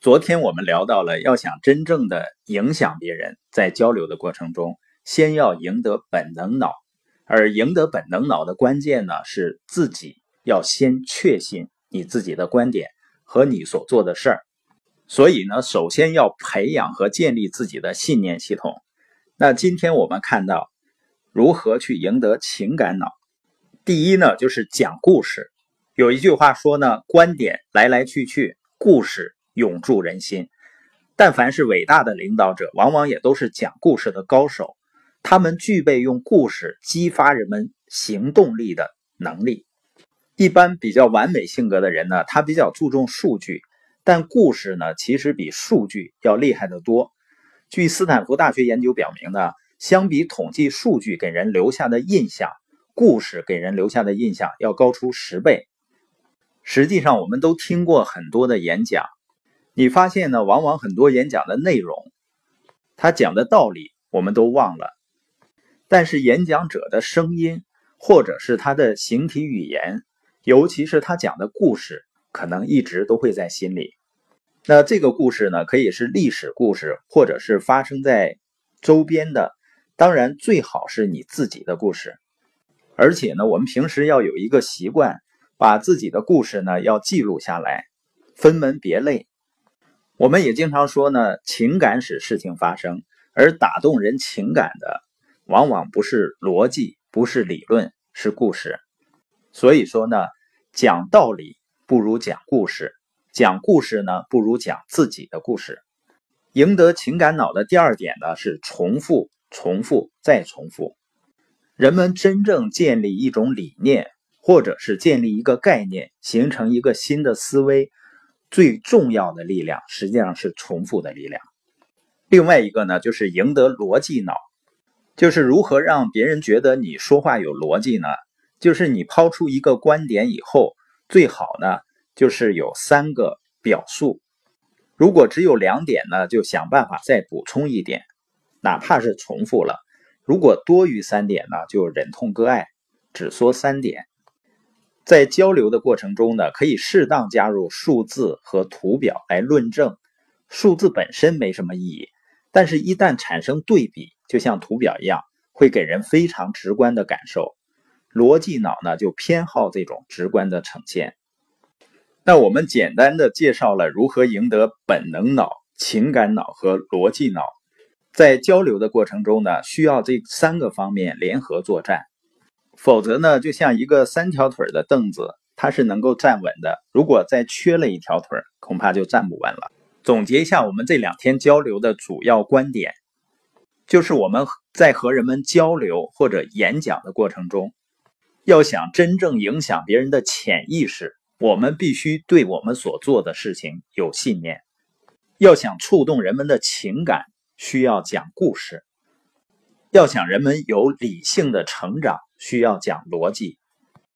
昨天我们聊到了，要想真正的影响别人，在交流的过程中，先要赢得本能脑，而赢得本能脑的关键呢，是自己要先确信你自己的观点和你所做的事儿。所以呢，首先要培养和建立自己的信念系统。那今天我们看到如何去赢得情感脑。第一呢，就是讲故事。有一句话说呢，观点来来去去，故事。永驻人心。但凡是伟大的领导者，往往也都是讲故事的高手。他们具备用故事激发人们行动力的能力。一般比较完美性格的人呢，他比较注重数据，但故事呢，其实比数据要厉害得多。据斯坦福大学研究表明呢，相比统计数据给人留下的印象，故事给人留下的印象要高出十倍。实际上，我们都听过很多的演讲。你发现呢？往往很多演讲的内容，他讲的道理我们都忘了，但是演讲者的声音，或者是他的形体语言，尤其是他讲的故事，可能一直都会在心里。那这个故事呢，可以是历史故事，或者是发生在周边的，当然最好是你自己的故事。而且呢，我们平时要有一个习惯，把自己的故事呢要记录下来，分门别类。我们也经常说呢，情感使事情发生，而打动人情感的，往往不是逻辑，不是理论，是故事。所以说呢，讲道理不如讲故事，讲故事呢不如讲自己的故事。赢得情感脑的第二点呢是重复、重复再重复。人们真正建立一种理念，或者是建立一个概念，形成一个新的思维。最重要的力量实际上是重复的力量。另外一个呢，就是赢得逻辑脑，就是如何让别人觉得你说话有逻辑呢？就是你抛出一个观点以后，最好呢就是有三个表述。如果只有两点呢，就想办法再补充一点，哪怕是重复了。如果多于三点呢，就忍痛割爱，只说三点。在交流的过程中呢，可以适当加入数字和图表来论证。数字本身没什么意义，但是一旦产生对比，就像图表一样，会给人非常直观的感受。逻辑脑呢，就偏好这种直观的呈现。那我们简单的介绍了如何赢得本能脑、情感脑和逻辑脑。在交流的过程中呢，需要这三个方面联合作战。否则呢，就像一个三条腿的凳子，它是能够站稳的。如果再缺了一条腿，恐怕就站不稳了。总结一下我们这两天交流的主要观点，就是我们在和人们交流或者演讲的过程中，要想真正影响别人的潜意识，我们必须对我们所做的事情有信念。要想触动人们的情感，需要讲故事。要想人们有理性的成长，需要讲逻辑。